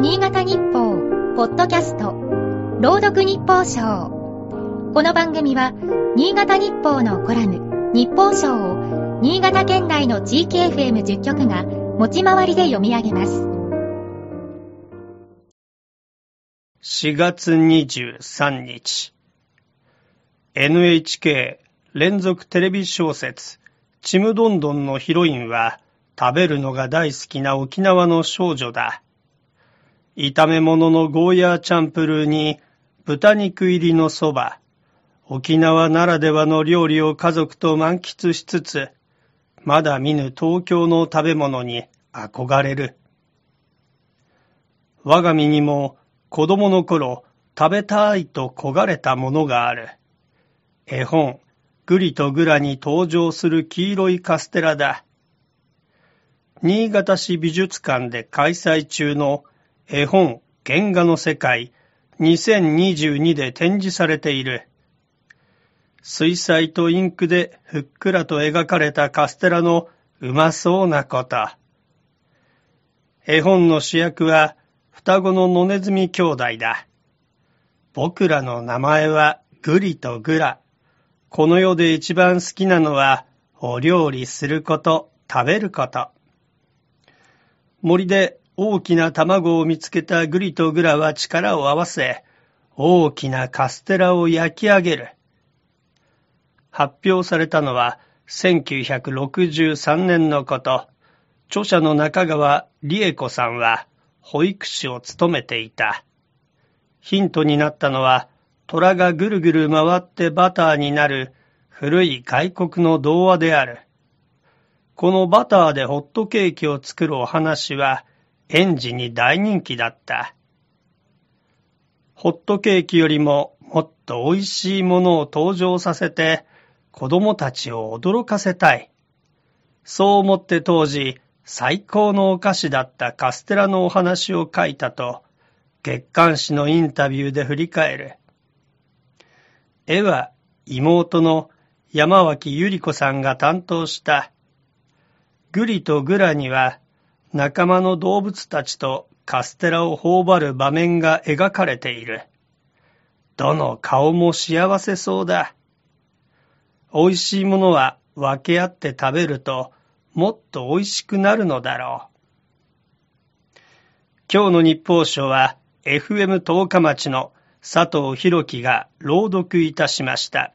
新潟日報、ポッドキャスト、朗読日報賞。この番組は、新潟日報のコラム、日報賞を、新潟県内の地域 FM10 局が、持ち回りで読み上げます。4月23日、NHK 連続テレビ小説、ちむどんどんのヒロインは、食べるのが大好きな沖縄の少女だ。炒め物のゴーヤーチャンプルーに豚肉入りのそば、沖縄ならではの料理を家族と満喫しつつ、まだ見ぬ東京の食べ物に憧れる。我が身にも子供の頃食べたいと焦がれたものがある。絵本、グリとグラに登場する黄色いカステラだ。新潟市美術館で開催中の絵本原画の世界2022で展示されている。水彩とインクでふっくらと描かれたカステラのうまそうなこと。絵本の主役は双子の野ネズミ兄弟だ。僕らの名前はグリとグラ。この世で一番好きなのはお料理すること、食べること。森で大きな卵を見つけたグリとグラは力を合わせ、大きなカステラを焼き上げる。発表されたのは1963年のこと。著者の中川理恵子さんは保育士を務めていた。ヒントになったのは、虎がぐるぐる回ってバターになる古い外国の童話である。このバターでホットケーキを作るお話は、園児に大人気だった。ホットケーキよりももっと美味しいものを登場させて子供たちを驚かせたい。そう思って当時最高のお菓子だったカステラのお話を書いたと月刊誌のインタビューで振り返る。絵は妹の山脇ゆり子さんが担当した。グリとグラには仲間の動物たちとカステラを頬張る場面が描かれている。どの顔も幸せそうだ。美味しいものは分け合って食べるともっと美味しくなるのだろう。今日の日報賞は FM 十日町の佐藤博樹が朗読いたしました。